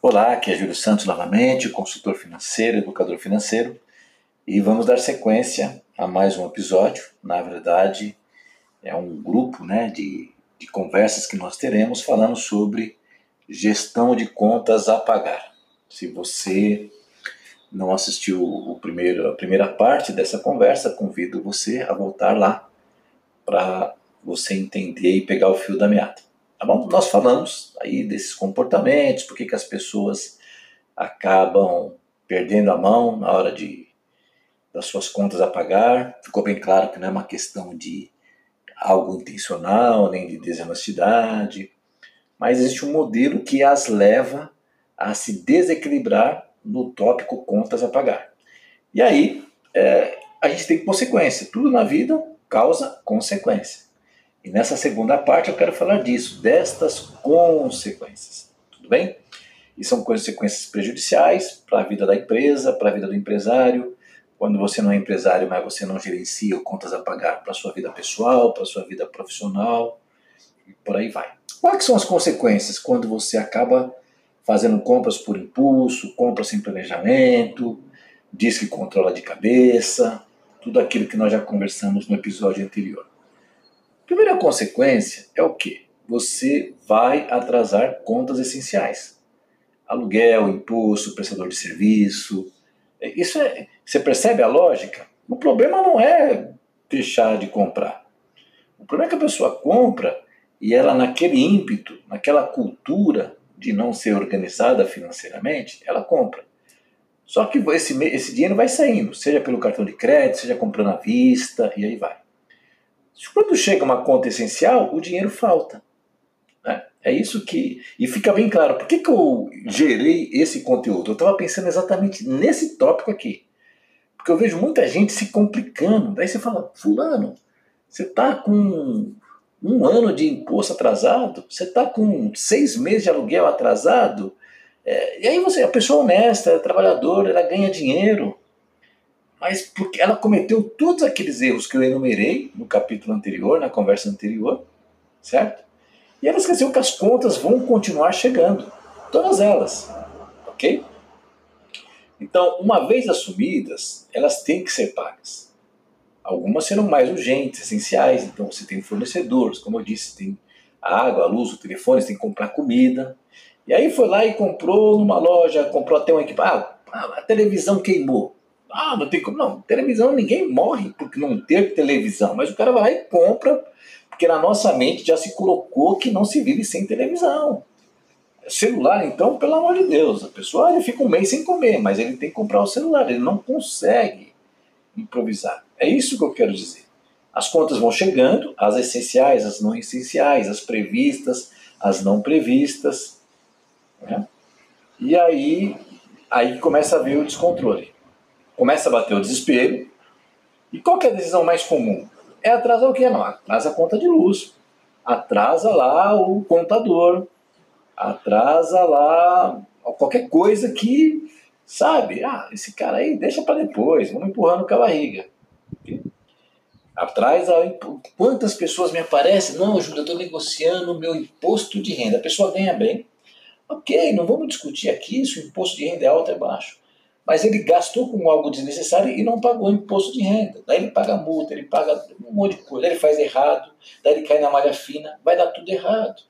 Olá, aqui é Júlio Santos novamente, consultor financeiro, educador financeiro, e vamos dar sequência a mais um episódio. Na verdade, é um grupo né, de, de conversas que nós teremos falando sobre gestão de contas a pagar. Se você não assistiu o primeiro, a primeira parte dessa conversa, convido você a voltar lá para você entender e pegar o fio da meada. Tá bom? Nós falamos aí desses comportamentos, por que as pessoas acabam perdendo a mão na hora de das suas contas a pagar. Ficou bem claro que não é uma questão de algo intencional, nem de desonestidade, mas existe um modelo que as leva a se desequilibrar no tópico contas a pagar. E aí é, a gente tem consequência. Tudo na vida causa consequência. E nessa segunda parte eu quero falar disso, destas consequências. Tudo bem? E são consequências prejudiciais para a vida da empresa, para a vida do empresário. Quando você não é empresário, mas você não gerencia contas a pagar para sua vida pessoal, para sua vida profissional, e por aí vai. Quais são as consequências quando você acaba fazendo compras por impulso, compras sem planejamento, diz que controla de cabeça, tudo aquilo que nós já conversamos no episódio anterior. Primeira consequência é o que? Você vai atrasar contas essenciais. Aluguel, imposto, prestador de serviço. Isso é. Você percebe a lógica? O problema não é deixar de comprar. O problema é que a pessoa compra e ela, naquele ímpeto, naquela cultura de não ser organizada financeiramente, ela compra. Só que esse, esse dinheiro vai saindo, seja pelo cartão de crédito, seja comprando à vista, e aí vai. Quando chega uma conta essencial, o dinheiro falta. Né? É isso que. E fica bem claro, por que, que eu gerei esse conteúdo? Eu estava pensando exatamente nesse tópico aqui. Porque eu vejo muita gente se complicando. Daí você fala, Fulano, você está com um ano de imposto atrasado, você está com seis meses de aluguel atrasado. É, e aí você, a pessoa honesta, é trabalhadora, ela ganha dinheiro mas porque ela cometeu todos aqueles erros que eu enumerei no capítulo anterior, na conversa anterior, certo? E ela esqueceu que as contas vão continuar chegando, todas elas, ok? Então, uma vez assumidas, elas têm que ser pagas. Algumas serão mais urgentes, essenciais, então você tem fornecedores, como eu disse, tem a água, a luz, o telefone, você tem que comprar comida. E aí foi lá e comprou numa loja, comprou até um equipamento. Ah, a televisão queimou. Ah, não tem como. Não, televisão, ninguém morre porque não ter televisão. Mas o cara vai e compra, porque na nossa mente já se colocou que não se vive sem televisão. Celular, então, pelo amor de Deus, a pessoa ele fica um mês sem comer, mas ele tem que comprar o celular, ele não consegue improvisar. É isso que eu quero dizer. As contas vão chegando, as essenciais, as não essenciais, as previstas, as não previstas. Né? E aí, aí começa a ver o descontrole começa a bater o desespero. E qual é a decisão mais comum? É atrasar o quê? Não, atrasa a conta de luz, atrasa lá o contador, atrasa lá qualquer coisa que, sabe, ah, esse cara aí deixa para depois, vamos empurrando com a barriga. Atrás, quantas pessoas me aparecem? Não, Júlia, eu estou negociando o meu imposto de renda. A pessoa ganha bem. Ok, não vamos discutir aqui se o imposto de renda é alto ou é baixo mas ele gastou com algo desnecessário e não pagou imposto de renda. Daí ele paga multa, ele paga um monte de coisa, daí ele faz errado, daí ele cai na malha fina, vai dar tudo errado.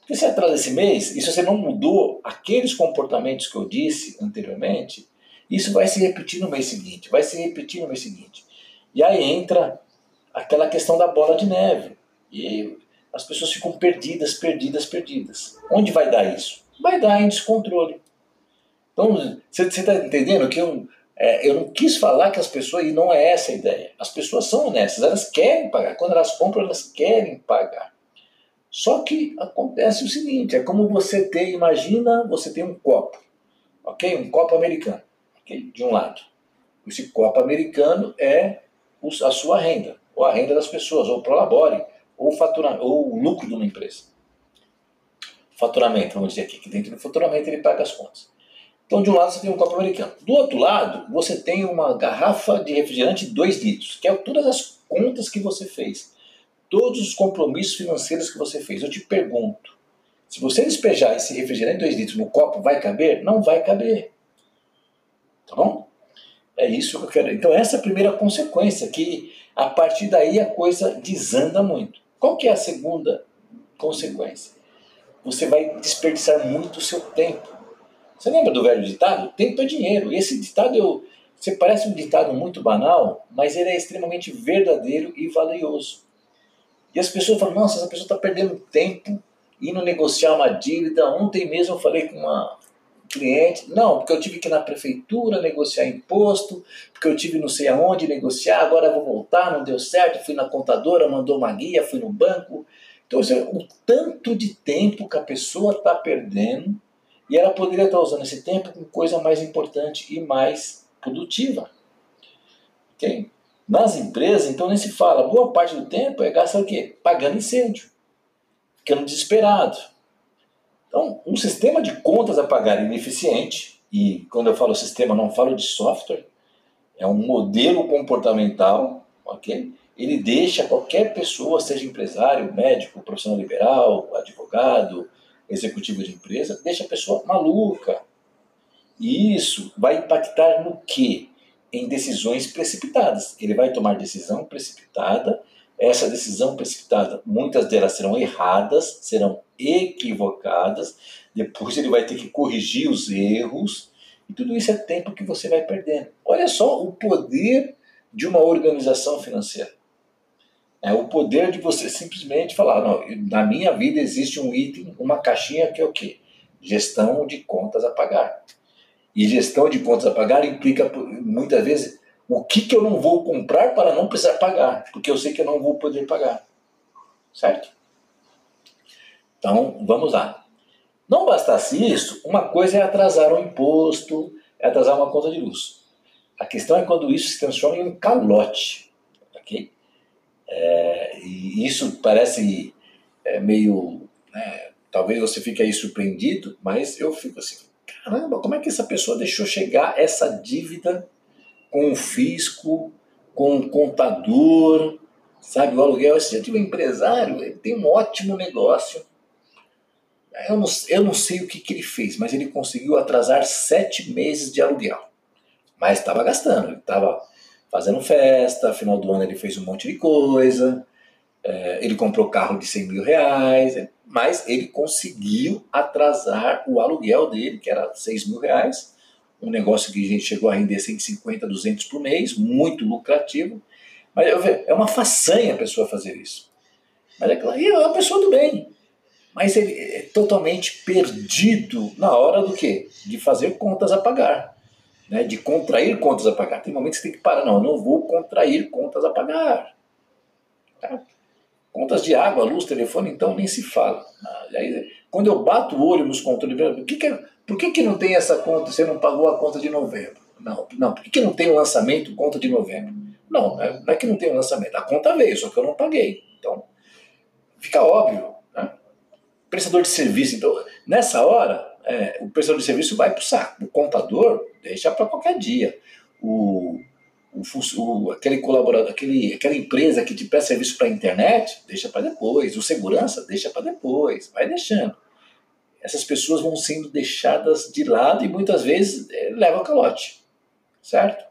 Porque se atrasa esse mês, e se você não mudou aqueles comportamentos que eu disse anteriormente, isso vai se repetir no mês seguinte, vai se repetir no mês seguinte. E aí entra aquela questão da bola de neve. E as pessoas ficam perdidas, perdidas, perdidas. Onde vai dar isso? Vai dar em descontrole. Então, você está entendendo que eu, é, eu não quis falar que as pessoas, e não é essa a ideia, as pessoas são honestas, elas querem pagar, quando elas compram, elas querem pagar. Só que acontece o seguinte, é como você tem, imagina, você tem um copo, ok? Um copo americano? De um lado. Esse copo americano é a sua renda, ou a renda das pessoas, ou o prolabore, ou, ou o lucro de uma empresa. Faturamento, vamos dizer aqui, que dentro do faturamento ele paga as contas. Então, de um lado você tem um copo americano. Do outro lado, você tem uma garrafa de refrigerante de 2 litros, que é todas as contas que você fez, todos os compromissos financeiros que você fez. Eu te pergunto, Se você despejar esse refrigerante 2 litros no copo, vai caber? Não vai caber. Tá bom? É isso que eu quero. Então, essa é a primeira consequência, que a partir daí a coisa desanda muito. Qual que é a segunda consequência? Você vai desperdiçar muito o seu tempo. Você lembra do velho ditado? Tempo é dinheiro. E esse ditado, eu, você parece um ditado muito banal, mas ele é extremamente verdadeiro e valioso. E as pessoas falam, nossa, essa pessoa está perdendo tempo indo negociar uma dívida. Ontem mesmo eu falei com uma cliente, não, porque eu tive que ir na prefeitura negociar imposto, porque eu tive não sei aonde negociar, agora vou voltar, não deu certo, fui na contadora, mandou uma guia, fui no banco. Então, o tanto de tempo que a pessoa está perdendo e ela poderia estar usando esse tempo com coisa mais importante e mais produtiva. Okay? Nas empresas, então, nem se fala, boa parte do tempo é gasta o quê? Pagando incêndio, ficando desesperado então, um sistema de contas a pagar ineficiente, e quando eu falo sistema, não falo de software, é um modelo comportamental, ok? Ele deixa qualquer pessoa, seja empresário, médico, profissional liberal, advogado, executivo de empresa, deixa a pessoa maluca. E isso vai impactar no quê? Em decisões precipitadas. Ele vai tomar decisão precipitada essa decisão precipitada, muitas delas serão erradas, serão equivocadas, depois ele vai ter que corrigir os erros, e tudo isso é tempo que você vai perdendo. Olha só o poder de uma organização financeira. É o poder de você simplesmente falar, não, na minha vida existe um item, uma caixinha que é o quê? Gestão de contas a pagar. E gestão de contas a pagar implica muitas vezes o que, que eu não vou comprar para não precisar pagar, porque eu sei que eu não vou poder pagar. Certo? Então, vamos lá. Não bastasse isso, uma coisa é atrasar um imposto, é atrasar uma conta de luz. A questão é quando isso se transforma em um calote. ok? É, e isso parece é, meio. Né, talvez você fique aí surpreendido, mas eu fico assim: caramba, como é que essa pessoa deixou chegar essa dívida com o fisco, com o contador, sabe? O aluguel, esse tipo de empresário, ele tem um ótimo negócio. Eu não, eu não sei o que, que ele fez, mas ele conseguiu atrasar sete meses de aluguel. Mas estava gastando, estava fazendo festa, final do ano ele fez um monte de coisa, é, ele comprou carro de 100 mil reais, mas ele conseguiu atrasar o aluguel dele, que era 6 mil reais, um negócio que a gente chegou a render 150, 200 por mês, muito lucrativo. Mas é uma façanha a pessoa fazer isso. Mas é claro, é uma pessoa do bem. Mas ele é totalmente perdido na hora do quê? De fazer contas a pagar. Né? De contrair contas a pagar. Tem momentos que tem que parar. Não, eu não vou contrair contas a pagar. Tá? Contas de água, luz, telefone, então nem se fala. Aí, quando eu bato o olho nos controles, o que, que é por que, que não tem essa conta? Você não pagou a conta de novembro? Não, não. Por que, que não tem o lançamento conta de novembro? Não, é, não é que não tem o lançamento. A conta veio, só que eu não paguei. Então, fica óbvio. Né? Prestador de serviço, então, nessa hora, é, o prestador de serviço vai para o saco. O contador deixa para qualquer dia. O, o, o, aquele colaborador, aquele, aquela empresa que te presta serviço para a internet, deixa para depois. O segurança, deixa para depois. Vai deixando essas pessoas vão sendo deixadas de lado e muitas vezes é, levam calote, certo?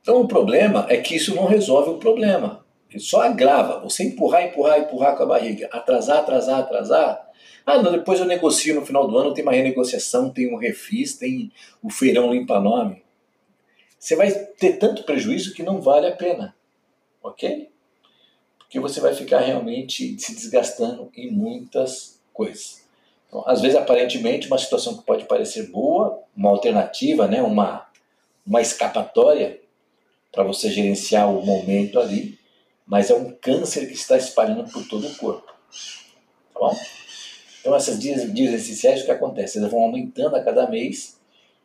Então o problema é que isso não resolve o problema, só agrava. Você empurrar, empurrar, empurrar com a barriga, atrasar, atrasar, atrasar. Ah, não, depois eu negocio no final do ano, tem uma renegociação, tem um refis, tem o feirão limpa nome. Você vai ter tanto prejuízo que não vale a pena, ok? Porque você vai ficar realmente se desgastando em muitas coisas. Então, às vezes, aparentemente, uma situação que pode parecer boa, uma alternativa, né, uma, uma escapatória para você gerenciar o momento ali, mas é um câncer que está espalhando por todo o corpo. Tá bom? Então, essas dias, dias essenciais, o que acontece? Elas vão aumentando a cada mês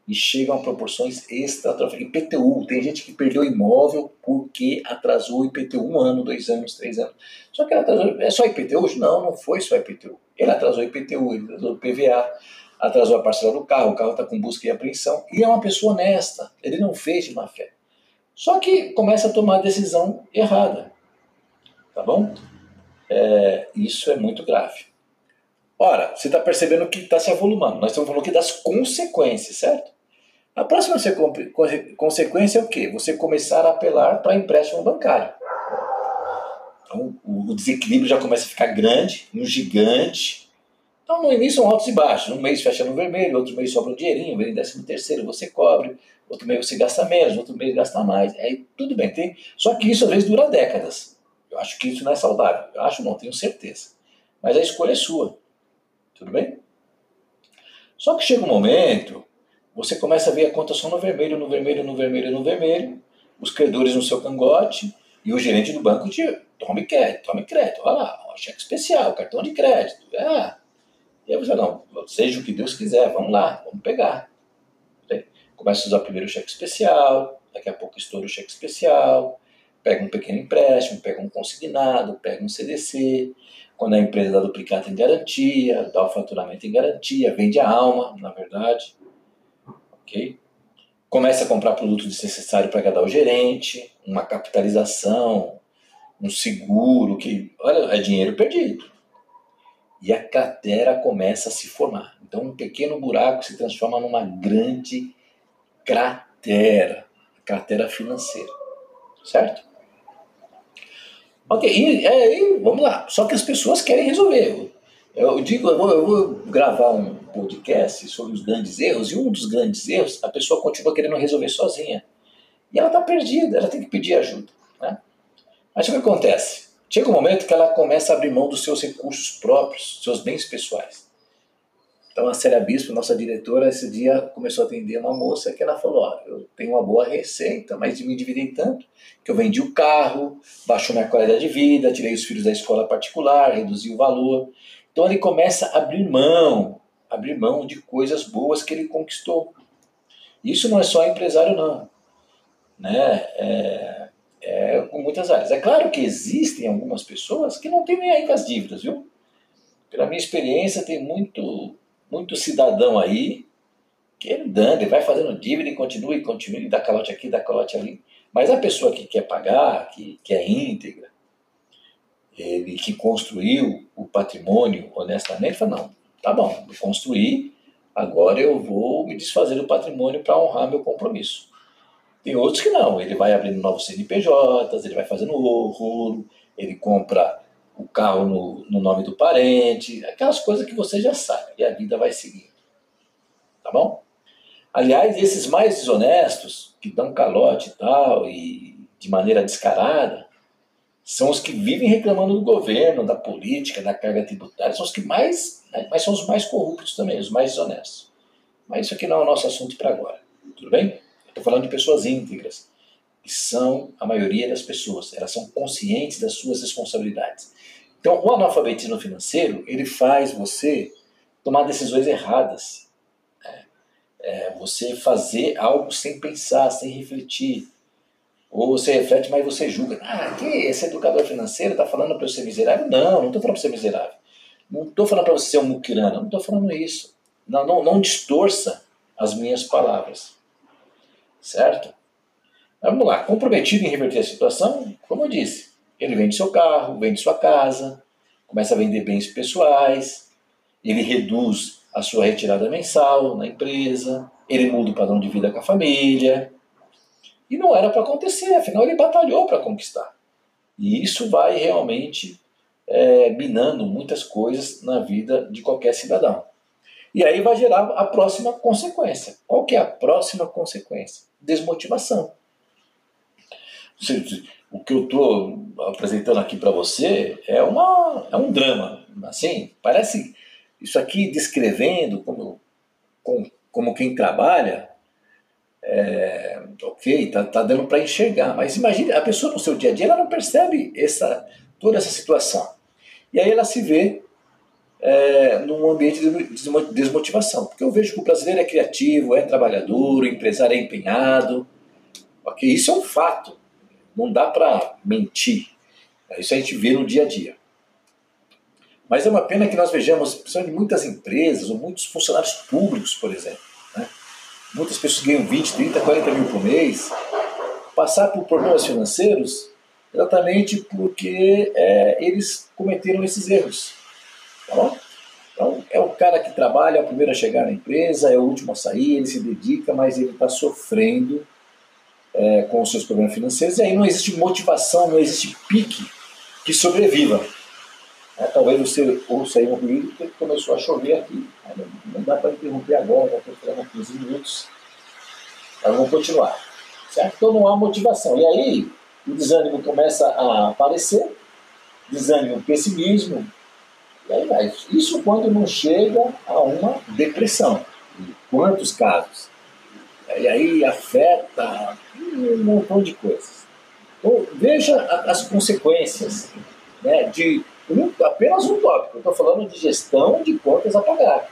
e chegam a proporções estratosféricas. IPTU, tem gente que perdeu imóvel porque atrasou o IPTU um ano, dois anos, três anos. Só que ela atrasou, é só IPTU? Não, não foi só IPTU. Ele atrasou IPTU, ele atrasou PVA, atrasou a parcela do carro, o carro está com busca e apreensão, e é uma pessoa honesta, ele não fez de má fé. Só que começa a tomar decisão errada. Tá bom? É, isso é muito grave. Ora, você está percebendo que está se avolumando. Nós estamos falando aqui das consequências, certo? A próxima consequência é o quê? Você começar a apelar para empréstimo bancário. Então, o desequilíbrio já começa a ficar grande, um gigante. Então, no início são altos e baixos. Um mês fecha no vermelho, outro mês sobra um dinheirinho, vem décimo terceiro, você cobre, outro mês você gasta menos, outro mês gasta mais. Aí tudo bem, tem. Só que isso às vezes dura décadas. Eu acho que isso não é saudável. Eu acho não, tenho certeza. Mas a escolha é sua. Tudo bem? Só que chega um momento, você começa a ver a conta só no vermelho, no vermelho, no vermelho, no vermelho, os credores no seu cangote e o gerente do banco te tome crédito, tome crédito, olha lá, cheque especial, cartão de crédito. Ah, e aí você não, seja o que Deus quiser, vamos lá, vamos pegar. Começa a usar primeiro o cheque especial, daqui a pouco estoura o cheque especial, pega um pequeno empréstimo, pega um consignado, pega um CDC, quando a empresa dá duplicata em garantia, dá o faturamento em garantia, vende a alma, na verdade. Ok? Começa a comprar produtos desnecessários para agradar o gerente, uma capitalização, um seguro, que, olha, é dinheiro perdido. E a cratera começa a se formar. Então, um pequeno buraco se transforma numa grande cratera, cratera financeira. Certo? Ok, e, é, e, vamos lá. Só que as pessoas querem resolver. Eu digo, eu vou, eu vou, gravar um podcast sobre os grandes erros, e um dos grandes erros, a pessoa continua querendo resolver sozinha. E ela está perdida, ela tem que pedir ajuda. Né? Mas o que acontece? Chega um momento que ela começa a abrir mão dos seus recursos próprios, seus bens pessoais. Então a Célia Bispo, nossa diretora, esse dia começou a atender uma moça que ela falou: ó, eu tenho uma boa receita, mas me endividei tanto que eu vendi o carro, baixou minha qualidade de vida, tirei os filhos da escola particular, reduzi o valor. Então ele começa a abrir mão, abrir mão de coisas boas que ele conquistou. Isso não é só empresário, não. Né? É, é com muitas áreas. É claro que existem algumas pessoas que não têm nem aí com as dívidas, viu? Pela minha experiência, tem muito muito cidadão aí que ele dando, ele vai fazendo dívida e continua e continua, e dá calote aqui, dá calote ali. Mas a pessoa que quer pagar, que, que é íntegra, ele que construiu o patrimônio honestamente, fala, não, tá bom, eu construí, agora eu vou me desfazer do patrimônio para honrar meu compromisso. Tem outros que não, ele vai abrindo novos CNPJs, ele vai fazendo rolo, ele compra o carro no, no nome do parente, aquelas coisas que você já sabe, e a vida vai seguindo. Tá bom? Aliás, esses mais desonestos, que dão calote e tal, e de maneira descarada, são os que vivem reclamando do governo, da política, da carga tributária, são os que mais, né, mas são os mais corruptos também, os mais desonestos. Mas isso aqui não é o nosso assunto para agora, tudo bem? Estou falando de pessoas íntegras, que são a maioria das pessoas, elas são conscientes das suas responsabilidades. Então, o analfabetismo financeiro, ele faz você tomar decisões erradas. É, é, você fazer algo sem pensar, sem refletir. Ou você reflete, mas você julga. Ah, que esse educador financeiro está falando para eu ser miserável? Não, não estou falando para ser miserável. Não estou falando para você ser um muquirana. Não estou falando isso. Não, não, não distorça as minhas palavras. Certo? Vamos lá. Comprometido em reverter a situação, como eu disse, ele vende seu carro, vende sua casa, começa a vender bens pessoais, ele reduz a sua retirada mensal na empresa, ele muda o padrão de vida com a família. E não era para acontecer, afinal ele batalhou para conquistar. E isso vai realmente é, minando muitas coisas na vida de qualquer cidadão. E aí vai gerar a próxima consequência. Qual que é a próxima consequência? Desmotivação o que eu estou apresentando aqui para você é, uma, é um drama. Assim, parece isso aqui descrevendo como, como, como quem trabalha, é, ok, tá, tá dando para enxergar, mas imagine, a pessoa no seu dia a dia ela não percebe essa, toda essa situação. E aí ela se vê é, num ambiente de desmotivação. Porque eu vejo que o brasileiro é criativo, é trabalhador, o empresário é empenhado. ok Isso é um fato. Não dá para mentir. Isso a gente vê no dia a dia. Mas é uma pena que nós vejamos, principalmente muitas empresas ou muitos funcionários públicos, por exemplo. Né? Muitas pessoas ganham 20, 30, 40 mil por mês, passar por problemas financeiros exatamente porque é, eles cometeram esses erros. Tá bom? Então, é o cara que trabalha, é o primeiro a chegar na empresa, é o último a sair, ele se dedica, mas ele está sofrendo é, com os seus problemas financeiros, e aí não existe motivação, não existe pique que sobreviva. É, talvez você ouça aí um ruído que começou a chover aqui. Não, dá para interromper agora, já estou falando 15 minutos. Mas vamos continuar. Certo? Então não há motivação. E aí o desânimo começa a aparecer, desânimo, pessimismo, e aí vai. Isso quando não chega a uma depressão. Quantos casos? E aí afeta um montão de coisas. Então, veja as consequências né, de um, apenas um tópico. Eu estou falando de gestão de contas a pagar.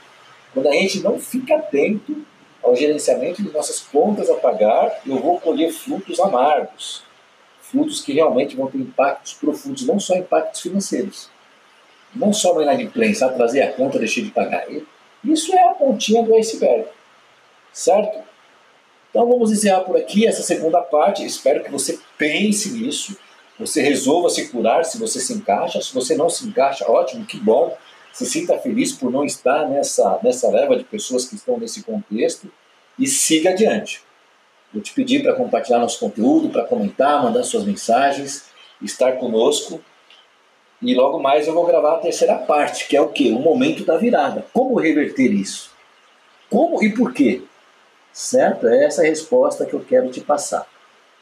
Quando a gente não fica atento ao gerenciamento de nossas contas a pagar, eu vou colher frutos amargos. Frutos que realmente vão ter impactos profundos, não só impactos financeiros. Não só uma inadimplência, a trazer a conta, deixei de pagar. Isso é a pontinha do iceberg. Certo? Então vamos encerrar por aqui essa segunda parte. Espero que você pense nisso, você resolva se curar se você se encaixa. Se você não se encaixa, ótimo, que bom. Se sinta feliz por não estar nessa, nessa leva de pessoas que estão nesse contexto e siga adiante. Vou te pedir para compartilhar nosso conteúdo, para comentar, mandar suas mensagens, estar conosco. E logo mais eu vou gravar a terceira parte, que é o que? O momento da virada. Como reverter isso? Como e por quê? Certo? É essa a resposta que eu quero te passar.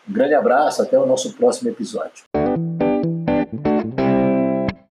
Um grande abraço, até o nosso próximo episódio.